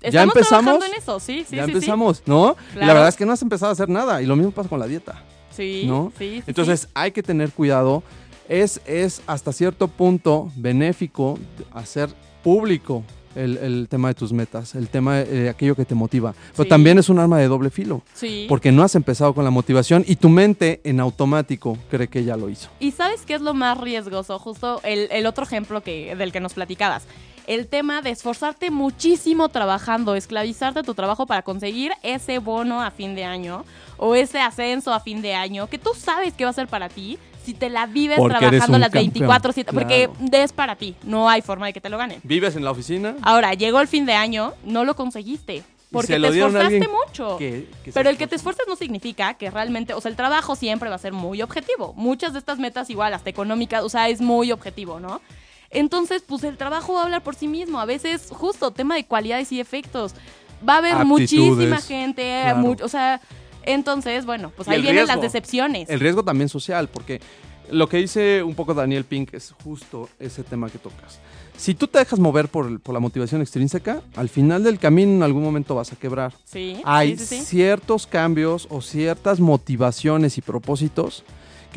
¿Ya, Estamos empezamos? en eso, sí, sí, ya sí, sí. empezamos, ¿no? Y la Claro. verdad es que no has empezado a hacer nada. Y lo mismo pasa con la dieta, Sí, ¿no? sí, sí, Entonces sí. hay que tener cuidado. Es, es hasta cierto punto benéfico hacer público el, el tema de tus metas, el tema de aquello que te motiva. Pero Sí. también es un arma de doble filo. Sí. Porque no has empezado con la motivación y tu mente en automático cree que ya lo hizo. ¿Y sabes qué es lo más riesgoso? Justo el, el otro ejemplo que, del que nos platicabas. El tema de esforzarte muchísimo trabajando, esclavizarte a tu trabajo para conseguir ese bono a fin de año o ese ascenso a fin de año que tú sabes que va a ser para ti si te la vives Porque trabajando las 24 7 campeón, porque es para ti, no hay forma de que te lo ganen. ¿Vives en la oficina? Ahora, llegó el fin de año, no lo conseguiste. Porque se lo te esforzaste mucho. que- que se Pero el que te esfuerces no significa que realmente, o sea, el trabajo siempre va a ser muy objetivo. Muchas de estas metas igual, hasta económicas, o sea, es muy objetivo, ¿no? Entonces, pues el trabajo va a hablar por sí mismo. A veces, justo, tema de cualidades y efectos. Va a haber Aptitudes, muchísima gente, claro. mu- o sea, entonces, bueno, pues ahí vienen riesgo. las decepciones. El riesgo también social, porque lo que dice un poco Daniel Pink es justo ese tema que tocas. Si tú te dejas mover por, la motivación extrínseca, al final del camino en algún momento vas a quebrar. Sí, Hay sí, sí, sí. ciertos cambios o ciertas motivaciones y propósitos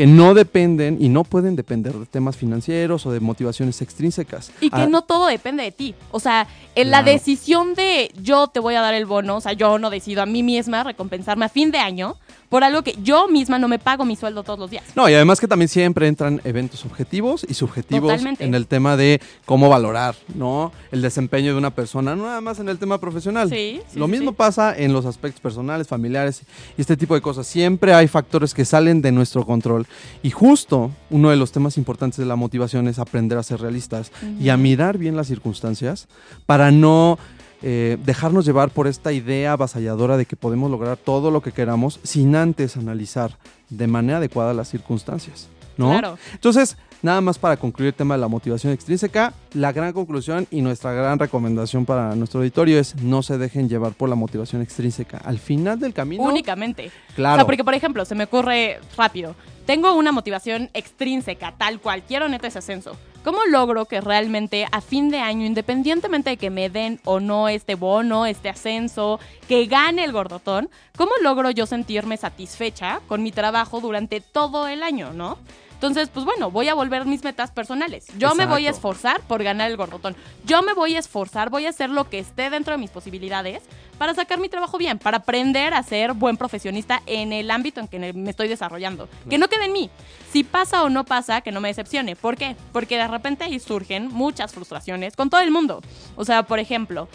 que no dependen y no pueden depender de temas financieros o de motivaciones extrínsecas. Y que Ah, no todo depende de ti. O sea, en la decisión de yo te voy a dar el bono, o sea, yo no decido a mí misma recompensarme a fin de año por algo que yo misma no me pago mi sueldo todos los días. No, y además que también siempre entran eventos objetivos y subjetivos Totalmente. en el tema de cómo valorar, ¿no? El desempeño de una persona, no nada más en el tema profesional. Sí, sí, Lo sí, mismo sí. pasa en los aspectos personales, familiares y este tipo de cosas. Siempre hay factores que salen de nuestro control. Y justo uno de los temas importantes de la motivación es aprender a ser realistas y a mirar bien las circunstancias para no eh, dejarnos llevar por esta idea avasalladora de que podemos lograr todo lo que queramos sin antes analizar de manera adecuada las circunstancias. ¿no? Claro. Entonces, nada más para concluir el tema de la motivación extrínseca, la gran conclusión y nuestra gran recomendación para nuestro auditorio es no se dejen llevar por la motivación extrínseca. Al final del camino, Únicamente. claro, O sea, porque, por ejemplo, se me ocurre rápido. Tengo una motivación extrínseca, tal cual. Quiero neta ese ascenso. ¿Cómo logro que realmente a fin de año, independientemente de que me den o no este bono, este ascenso, que gane el gordotón, cómo logro yo sentirme satisfecha con mi trabajo durante todo el año, no? Entonces, pues bueno, voy a volver mis metas personales. Yo me voy a esforzar por ganar el gordotón. Yo me voy a esforzar, voy a hacer lo que esté dentro de mis posibilidades para sacar mi trabajo bien, para aprender a ser buen profesionista en el ámbito en que me estoy desarrollando. Que no quede en mí. Si pasa o no pasa, que no me decepcione. ¿Por qué? Porque de repente ahí surgen muchas frustraciones con todo el mundo. O sea, por ejemplo,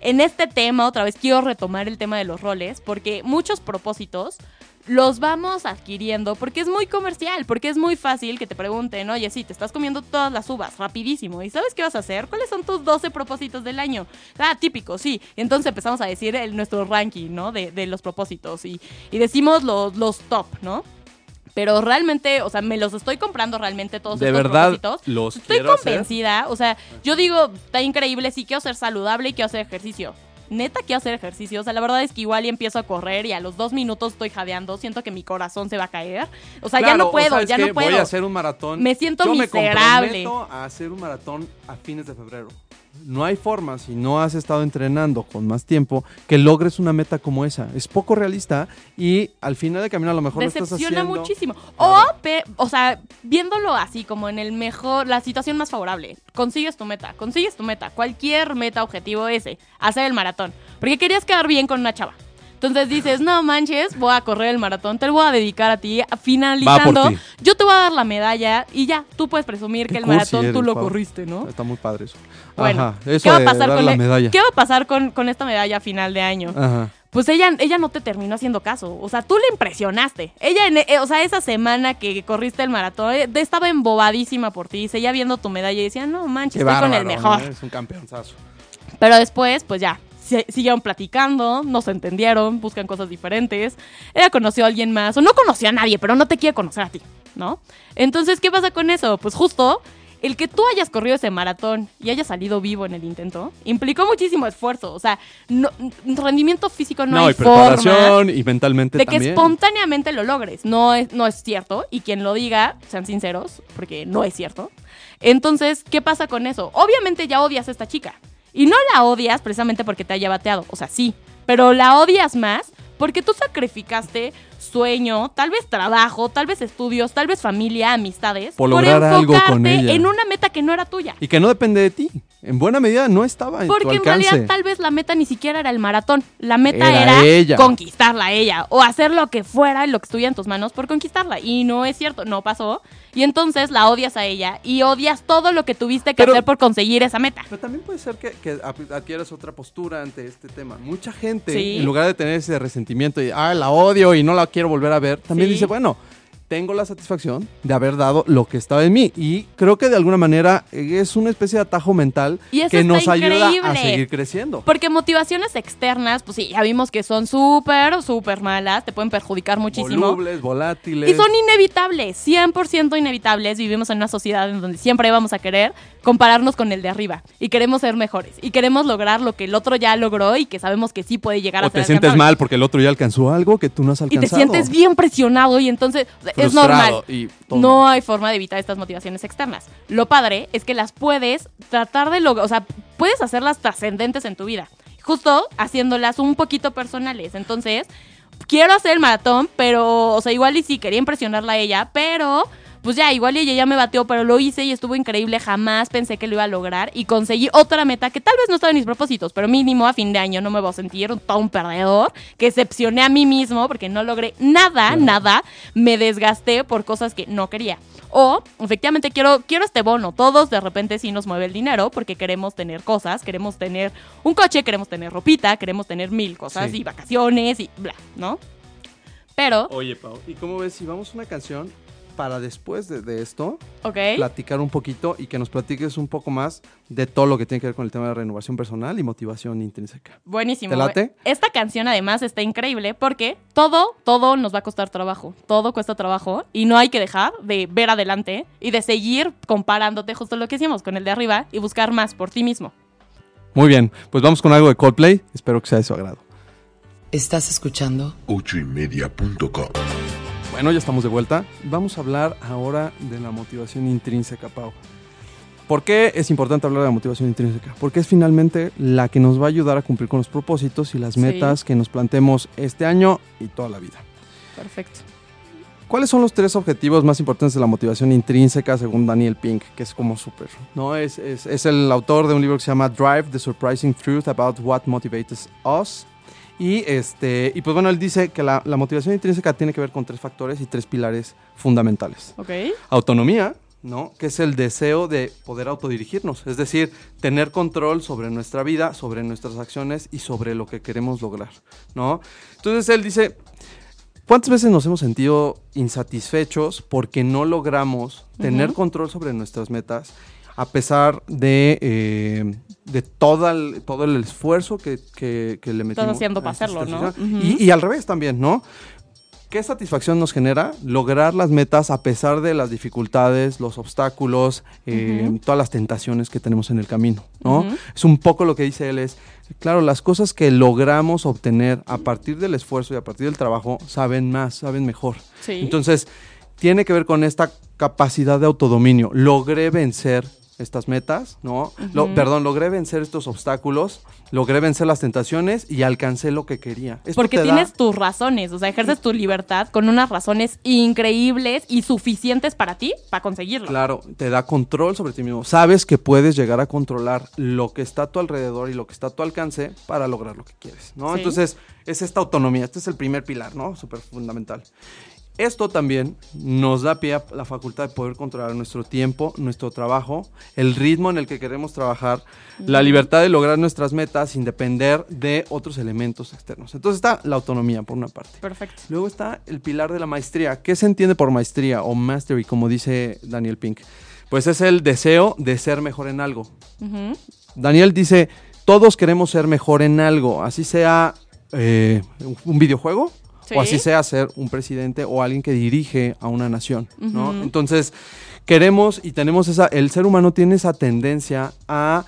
en este tema, otra vez quiero retomar el tema de los roles, porque muchos propósitos los vamos adquiriendo porque es muy comercial, porque es muy fácil que te pregunten, oye, sí, te estás comiendo todas las uvas, rapidísimo, ¿y sabes qué vas a hacer? ¿Cuáles son tus 12 propósitos del año? Ah, típico, sí. Entonces empezamos a decir el, nuestro ranking, ¿no? De, de los propósitos y, y decimos los, los top, ¿no? Pero realmente, o sea, me los estoy comprando realmente todos De estos verdad, propósitos. los Estoy hacer. convencida, o sea, yo digo, está increíble, sí quiero ser saludable y quiero hacer ejercicio. Neta quiero hacer ejercicio, o sea, la verdad es que igual y empiezo a correr y a los dos minutos estoy jadeando, siento que mi corazón se va a caer. O sea, ya no o puedo, ¿sabes ya no puedo. Voy a hacer un maratón. Me siento Yo miserable. Me comprometo a hacer un maratón a fines de febrero. No hay forma, si no has estado entrenando con más tiempo, que logres una meta como esa. Es poco realista y al final de camino a lo mejor lo estás Decepciona haciendo. muchísimo. O, pe- o sea, viéndolo así, como en el mejor, la situación más favorable. Consigues tu meta, consigues tu meta. Cualquier meta, objetivo ese, hacer el maratón. Porque querías quedar bien con una chava. Entonces dices, no manches, voy a correr el maratón, te lo voy a dedicar a ti. Finalizando, ti. yo te voy a dar la medalla y ya, tú puedes presumir Qué que el maratón tú eres, lo corriste, ¿no? Está muy padre eso. Bueno, Ajá, eso ¿qué va a pasar, con, la le- medalla. ¿qué va a pasar con, con esta medalla a final de año? Ajá. Pues ella, ella no te terminó haciendo caso. O sea, tú le impresionaste. Ella, en, eh, o sea, esa semana que corriste el maratón, eh, estaba embobadísima por ti. Seguía viendo tu medalla y decía, no manches, Qué estoy con el mejor. Es un campeonazo. Pero después, pues ya, si- siguieron platicando, no se entendieron, buscan cosas diferentes. Ella conoció a alguien más, o no conoció a nadie, pero no te quiere conocer a ti, ¿no? Entonces, ¿qué pasa con eso? Pues justo el que tú hayas corrido ese maratón y hayas salido vivo en el intento, implicó muchísimo esfuerzo. O sea, no- rendimiento físico no, No, hay y preparación forma y mentalmente de que espontáneamente lo logres. No es, no es cierto. Y quien lo diga, sean sinceros, porque no es cierto. Entonces, ¿qué pasa con eso? Obviamente ya odias a esta chica. Y no la odias precisamente porque te haya bateado. O sea, sí. Pero la odias más porque tú sacrificaste sueño, tal vez trabajo, tal vez estudios, tal vez familia, amistades. Por lograr algo con enfocarte ella. en una meta que no era tuya. Y que no depende de ti. En buena medida no estaba en tu Porque en alcance. realidad tal vez la meta ni siquiera era el maratón. La meta Era era, ella. conquistarla a ella. O hacer lo que fuera, lo que estuviera en tus manos por conquistarla. Y no es cierto, no pasó. Y entonces la odias a ella y odias todo lo que tuviste que Pero- hacer por conseguir esa meta. Pero también puede ser que, que adquieras otra postura ante este tema. Mucha gente, Sí. en lugar de tener ese resentimiento y, ah, la odio y no la quiero volver a ver, también Sí. dice, bueno, tengo la satisfacción de haber dado lo que estaba en mí. Y creo que de alguna manera eh, es una especie de atajo mental Y que nos ayuda a seguir creciendo. Porque motivaciones externas, pues sí, ya vimos que son súper, súper malas, te pueden perjudicar muchísimo. Volubles, volátiles. Y son inevitables, 100% inevitables. Vivimos en una sociedad en donde siempre vamos a querer compararnos con el de arriba. Y queremos ser mejores. Y queremos lograr lo que el otro ya logró y que sabemos que sí puede llegar a o ser te sientes mal porque el otro ya alcanzó algo que tú no has Y alcanzado. te sientes bien presionado y entonces es normal. y No hay forma de evitar estas motivaciones externas. Lo padre es que las puedes tratar de lograr, o sea, puedes hacerlas trascendentes en tu vida. Justo haciéndolas un poquito personales. Entonces, quiero hacer el maratón, pero, o sea, igual y sí, quería impresionarla a ella, pero pues ya, igual ella ya me bateó, pero lo hice y estuvo increíble. Jamás pensé que lo iba a lograr y conseguí otra meta que tal vez no estaba en mis propósitos, pero mínimo a fin de año no me voy a sentir un, todo un perdedor, que decepcioné a mí mismo porque no logré nada, nada, me desgasté por cosas que no quería. O, efectivamente, quiero, quiero este bono. Todos de repente sí nos mueve el dinero porque queremos tener cosas, queremos tener un coche, queremos tener ropita, queremos tener mil cosas Sí. y vacaciones y bla, ¿no? Pero, Oye, Pau, ¿y cómo ves si vamos a una canción para después de, de esto platicar un poquito y que nos platiques un poco más de todo lo que tiene que ver con el tema de renovación personal y motivación intrínseca? Buenísimo. ¿Te late? Esta canción además está increíble porque todo, todo nos va a costar trabajo. Todo cuesta trabajo y no hay que dejar de ver adelante y de seguir comparándote justo lo que hicimos con el de arriba y buscar más por ti mismo. Muy bien, pues vamos con algo de Coldplay. Espero que sea de su agrado. Estás escuchando ochoymedia.com Bueno, ya estamos de vuelta. Vamos a hablar ahora de la motivación intrínseca, Pau. ¿Por qué es importante hablar de la motivación intrínseca? Porque es finalmente la que nos va a ayudar a cumplir con los propósitos y las Sí. metas que nos planteemos este año y toda la vida. Perfecto. ¿Cuáles son los tres objetivos más importantes de la motivación intrínseca según Daniel Pink, que es como súper, ¿no? Es, es, es, el autor de un libro que se llama Drive, The Surprising Truth About What Motivates Us. Y, este, y pues bueno, él dice que la, la motivación intrínseca tiene que ver con tres factores y tres pilares fundamentales. Ok. Autonomía, ¿no? Que es el deseo de poder autodirigirnos, es decir, tener control sobre nuestra vida, sobre nuestras acciones y sobre lo que queremos lograr, ¿no? Entonces él dice, ¿Cuántas veces nos hemos sentido insatisfechos porque no logramos tener control sobre nuestras metas a pesar de, eh, de toda el- todo el esfuerzo que, que- que le metimos? haciendo a para hacerlo, ¿no? y, y al revés también, ¿no? ¿Qué satisfacción nos genera lograr las metas a pesar de las dificultades, los obstáculos, eh, todas las tentaciones que tenemos en el camino? ¿no? Es un poco lo que dice él, es, claro, las cosas que logramos obtener a partir del esfuerzo y a partir del trabajo saben más, saben mejor. Sí. Entonces, tiene que ver con esta capacidad de autodominio. Logré vencer estas metas, ¿no? Lo- perdón, logré vencer estos obstáculos, logré vencer las tentaciones y alcancé lo que quería. Esto Porque da- tienes tus razones, o sea, ejerces tu libertad con unas razones increíbles y suficientes para ti para conseguirlo. Claro, te da control sobre ti mismo. Sabes que puedes llegar a controlar lo que está a tu alrededor y lo que está a tu alcance para lograr lo que quieres, ¿no? Sí. Entonces, es esta autonomía. Este es el primer pilar, ¿no? Súper fundamental. Esto también nos da pie a la facultad de poder controlar nuestro tiempo, nuestro trabajo, el ritmo en el que queremos trabajar, la libertad de lograr nuestras metas sin depender de otros elementos externos. Entonces está la autonomía, por una parte. Perfecto. Luego está el pilar de la maestría. ¿Qué se entiende por maestría o mastery, como dice Daniel Pink? Pues es el deseo de ser mejor en algo. Daniel dice, todos queremos ser mejor en algo, así sea eh, un videojuego Sí. o así sea ser un presidente o alguien que dirige a una nación, ¿no? Entonces, queremos y tenemos esa, el ser humano tiene esa tendencia a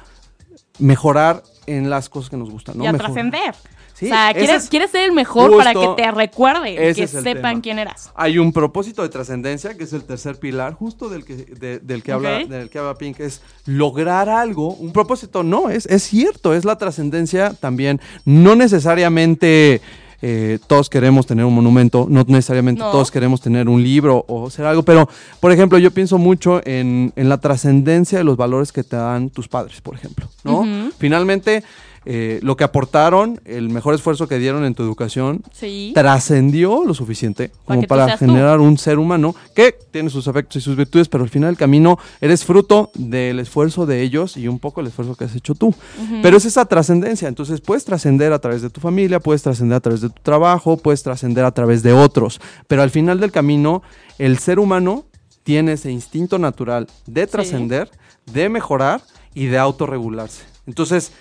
mejorar en las cosas que nos gustan, ¿no? y a trascender. Sí, o sea, quieres, es quieres ser el mejor para que te recuerden, que sepan tema. quién eras. Hay un propósito de trascendencia, que es el tercer pilar, justo del que, de- del que, habla, del que habla Pink, es lograr algo. Un propósito no, es, es cierto, es la trascendencia también. No necesariamente eh, todos queremos tener un monumento, no necesariamente No. todos queremos tener un libro o ser algo, pero, por ejemplo, yo pienso mucho en, en la trascendencia de los valores que te dan tus padres, por ejemplo, ¿no? Finalmente, eh, lo que aportaron, el mejor esfuerzo que dieron en tu educación, Sí. trascendió lo suficiente como para tú. generar un ser humano que tiene sus efectos y sus virtudes, pero al final del camino eres fruto del esfuerzo de ellos y un poco el esfuerzo que has hecho tú. Pero es esa trascendencia, entonces puedes trascender a través de tu familia, puedes trascender a través de tu trabajo, puedes trascender a través de otros, pero al final del camino el ser humano tiene ese instinto natural de trascender, de mejorar y de autorregularse. Entonces,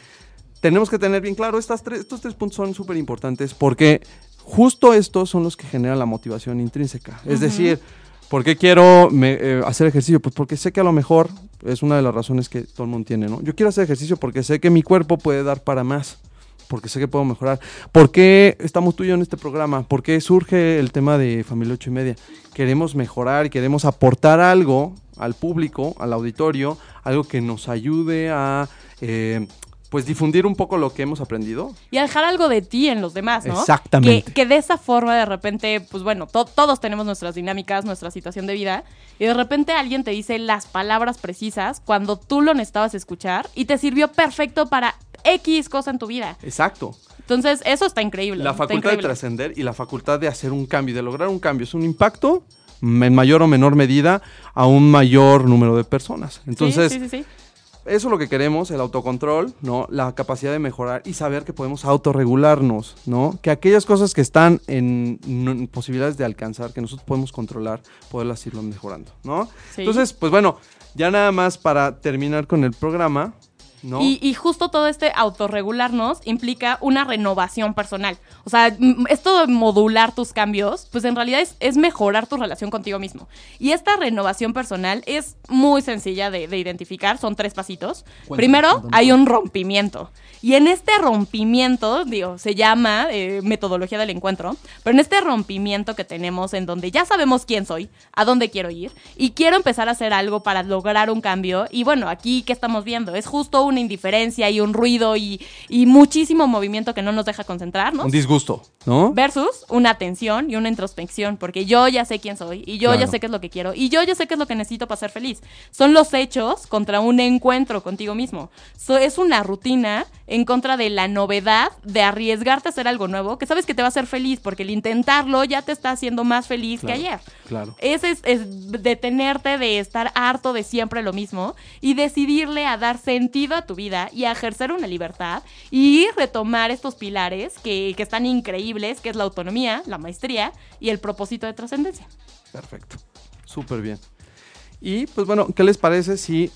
tenemos que tener bien claro, estas tres, estos tres puntos son súper importantes porque justo estos son los que generan la motivación intrínseca. Es decir, ¿por qué quiero me- eh, hacer ejercicio? Pues porque sé que a lo mejor es una de las razones que todo el mundo tiene, ¿no? Yo quiero hacer ejercicio porque sé que mi cuerpo puede dar para más. Porque sé que puedo mejorar. ¿Por qué estamos tú y yo en este programa? ¿Por qué surge el tema de Familia 8 y media? Queremos mejorar y queremos aportar algo al público, al auditorio, algo que nos ayude a eh, pues difundir un poco lo que hemos aprendido. Y dejar algo de ti en los demás, ¿no? Exactamente. Que, que de esa forma de repente, pues bueno, to- todos tenemos nuestras dinámicas, nuestra situación de vida, y de repente alguien te dice las palabras precisas cuando tú lo necesitabas escuchar y te sirvió perfecto para X cosa en tu vida. Exacto. Entonces, eso está increíble. La facultad de trascender y la facultad de hacer un cambio, de lograr un cambio. Es un impacto en mayor o menor medida a un mayor número de personas. Sí, Entonces, sí, sí, sí. Eso es lo que queremos, el autocontrol, ¿no? La capacidad de mejorar y saber que podemos autorregularnos, ¿no? Que aquellas cosas que están en, en posibilidades de alcanzar, que nosotros podemos controlar, poderlas irlo mejorando, ¿no? Sí. Entonces, pues bueno, ya nada más para terminar con el programa, ¿no? Y, y justo todo este autorregularnos implica una renovación personal. O sea, esto de modular tus cambios, pues en realidad es, es mejorar tu relación contigo mismo. Y esta renovación personal es muy sencilla de, de identificar, son tres pasitos. Primero, hay un rompimiento. Y en este rompimiento, digo, se llama eh, metodología del encuentro, pero en este rompimiento que tenemos en donde ya sabemos quién soy, a dónde quiero ir, y quiero empezar a hacer algo para lograr un cambio, y bueno, aquí, ¿qué estamos viendo? Es justo una indiferencia y un ruido y, y muchísimo movimiento que no nos deja concentrarnos. Un disgusto, ¿no? Versus una atención y una introspección, porque yo ya sé quién soy y yo ya sé qué es lo que quiero y yo ya sé qué es lo que necesito para ser feliz. Son los hechos contra un encuentro contigo mismo. So, es una rutina en contra de la novedad, de arriesgarte a hacer algo nuevo, que sabes que te va a hacer feliz, porque el intentarlo ya te está haciendo más feliz Claro, que ayer. claro. Ese es, es detenerte de estar harto de siempre lo mismo y decidirle a dar sentido a tu vida y a ejercer una libertad y retomar estos pilares que, que están increíbles, que es la autonomía, la maestría y el propósito de trascendencia. Perfecto. Súper bien. Y pues bueno, ¿qué les parece si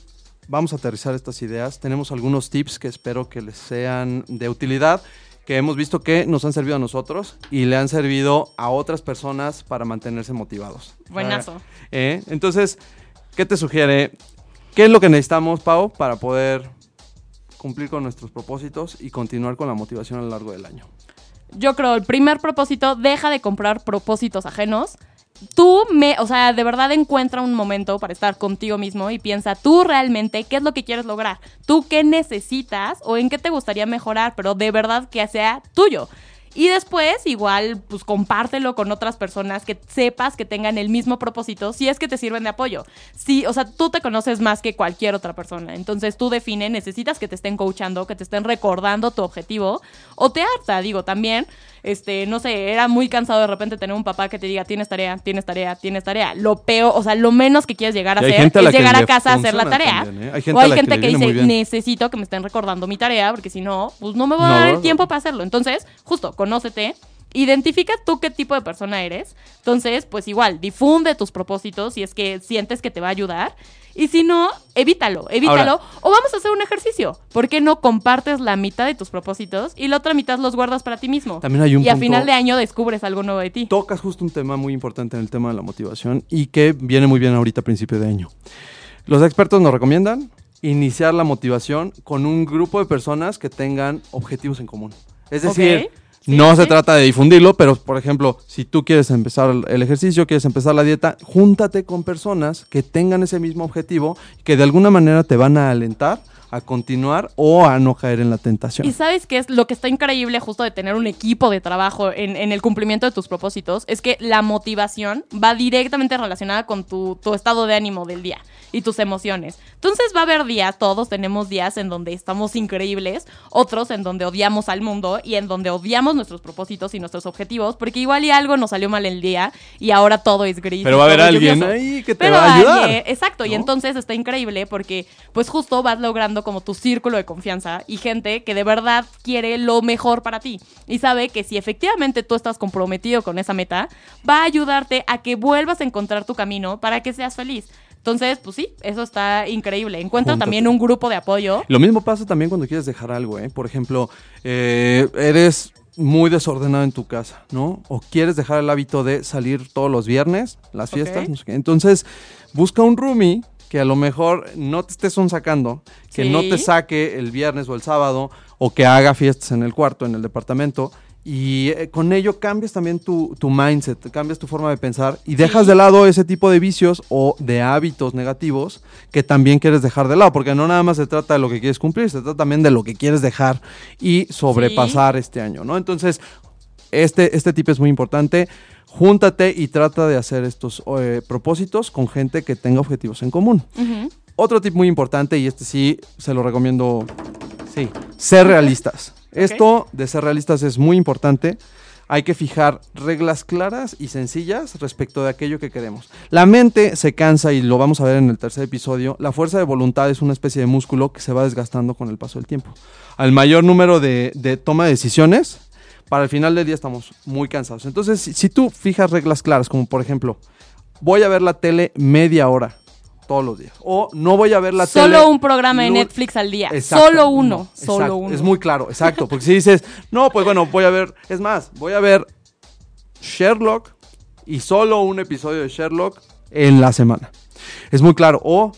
vamos a aterrizar estas ideas? Tenemos algunos tips que espero que les sean de utilidad, que hemos visto que nos han servido a nosotros y le han servido a otras personas para mantenerse motivados. Buenazo. Eh, Entonces, ¿qué te sugiere? ¿Qué es lo que necesitamos, Pau, para poder cumplir con nuestros propósitos y continuar con la motivación a lo largo del año? Yo creo, el primer propósito, deja de comprar propósitos ajenos. Tú, me, o sea, de verdad encuentra un momento para estar contigo mismo y piensa tú realmente qué es lo que quieres lograr. Tú qué necesitas o en qué te gustaría mejorar, pero de verdad que sea tuyo. Y después, igual, pues compártelo con otras personas que sepas que tengan el mismo propósito, si es que te sirven de apoyo. Sí, o sea, tú te conoces más que cualquier otra persona. Entonces tú define, necesitas que te estén coachando, que te estén recordando tu objetivo, o te harta, digo, también. Este, no sé, era muy cansado de repente tener un papá que te diga, tienes tarea, tienes tarea, tienes tarea. Lo peor, o sea, lo menos que quieres llegar a hacer es llegar a casa a hacer la tarea. también, ¿eh? Hay gente o hay gente que, dice, necesito que me estén recordando mi tarea, porque si no, pues no me voy a dar el tiempo para hacerlo. Entonces, justo, conócete. Identifica tú qué tipo de persona eres. Entonces, pues igual, difunde tus propósitos si es que sientes que te va a ayudar. Y si no, evítalo, evítalo. Ahora- o vamos a hacer un ejercicio. ¿Por qué no compartes la mitad de tus propósitos y la otra mitad los guardas para ti mismo? También hay un y a final de año descubres algo nuevo de ti. tocas justo un tema muy importante en el tema de la motivación y que viene muy bien ahorita a principio de año. Los expertos nos recomiendan iniciar la motivación con un grupo de personas que tengan objetivos en común. Es decir, Sí, no sí. se trata de difundirlo, pero por ejemplo, si tú quieres empezar el ejercicio, quieres empezar la dieta, júntate con personas que tengan ese mismo objetivo, que de alguna manera te van a alentar a continuar o a no caer en la tentación. Y sabes qué es lo que está increíble justo de tener un equipo de trabajo en, en el cumplimiento de tus propósitos, es que la motivación va directamente relacionada con tu, tu estado de ánimo del día y tus emociones. Entonces va a haber días, todos tenemos días en donde estamos increíbles, otros en donde odiamos al mundo y en donde odiamos nuestros propósitos y nuestros objetivos, porque igual y algo nos salió mal el día y ahora todo es gris. Pero va a haber alguien lluvioso. ahí que te Pero va a ayudar, alguien- exacto, y entonces está increíble porque pues justo vas logrando como tu círculo de confianza y gente que de verdad quiere lo mejor para ti y sabe que si efectivamente tú estás comprometido con esa meta, va a ayudarte a que vuelvas a encontrar tu camino para que seas feliz. Entonces, pues sí, eso está increíble. Encuentra también un grupo de apoyo. Lo mismo pasa también cuando quieres dejar algo, ¿eh? Por ejemplo, eh, eres muy desordenado en tu casa, ¿no? O quieres dejar el hábito de salir todos los viernes, las fiestas, no sé qué. Entonces, busca un roomie que a lo mejor no te estés sacando, que Sí. no te saque el viernes o el sábado, o que haga fiestas en el cuarto, en el departamento. Y eh, con ello cambias también tu, tu mindset, cambias tu forma de pensar y dejas de lado ese tipo de vicios o de hábitos negativos que también quieres dejar de lado, porque no nada más se trata de lo que quieres cumplir, se trata también de lo que quieres dejar y sobrepasar este año, ¿no? Entonces, este, este tip es muy importante. Júntate y trata de hacer estos eh, propósitos con gente que tenga objetivos en común. Otro tip muy importante, y este sí se lo recomiendo, sí, ser realistas. Esto de ser realistas es muy importante. Hay que fijar reglas claras y sencillas respecto de aquello que queremos. La mente se cansa y lo vamos a ver en el tercer episodio. La fuerza de voluntad es una especie de músculo que se va desgastando con el paso del tiempo. Al mayor número de, toma de decisiones, para el final del día estamos muy cansados. Entonces, si, si tú fijas reglas claras, como por ejemplo, voy a ver la tele media hora todos los días. O no voy a ver la tele. Solo un programa de Netflix al día. Exacto, Solo uno. no, solo exacto, uno. Es muy claro, exacto. Porque si dices, no, pues bueno, voy a ver, es más, voy a ver Sherlock y solo un episodio de Sherlock en la semana. Es muy claro. O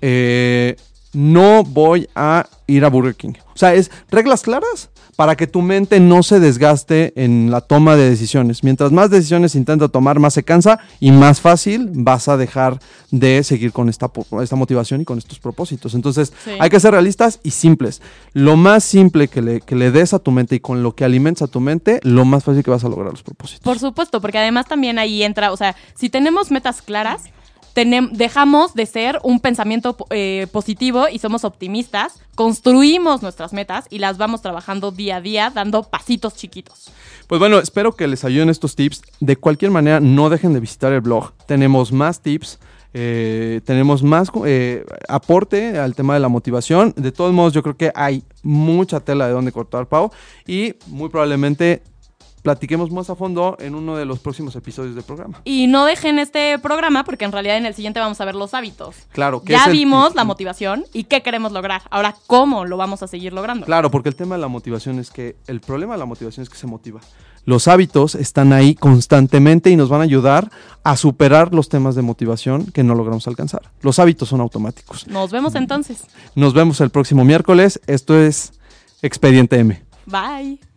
eh, no voy a ir a Burger King. O sea, es reglas claras para que tu mente no se desgaste en la toma de decisiones. Mientras más decisiones intenta tomar, más se cansa y más fácil vas a dejar de seguir con esta, esta motivación y con estos propósitos. Entonces, Sí. hay que ser realistas y simples. Lo más simple que le, que le des a tu mente y con lo que alimentes a tu mente, lo más fácil que vas a lograr los propósitos. Por supuesto, porque además también ahí entra, o sea, si tenemos metas claras, dejamos de ser un pensamiento eh, positivo y somos optimistas, construimos nuestras metas y las vamos trabajando día a día, dando pasitos chiquitos. Pues bueno, espero que les ayuden estos tips. De cualquier manera, no dejen de visitar el blog. Tenemos más tips. eh, tenemos más eh, aporte al tema de la motivación. De todos modos, yo creo que hay mucha tela de donde cortar, Pau. Y muy probablemente platiquemos más a fondo en uno de los próximos episodios del programa. Y no dejen este programa porque en realidad en el siguiente vamos a ver los hábitos. Claro, que Ya es el- vimos la motivación y qué queremos lograr. Ahora, ¿cómo lo vamos a seguir logrando? Claro, porque el tema de la motivación es que el problema de la motivación es que se motiva. Los hábitos están ahí constantemente y nos van a ayudar a superar los temas de motivación que no logramos alcanzar. Los hábitos son automáticos. Nos vemos entonces. Nos vemos el próximo miércoles. Esto es Expediente M. Bye.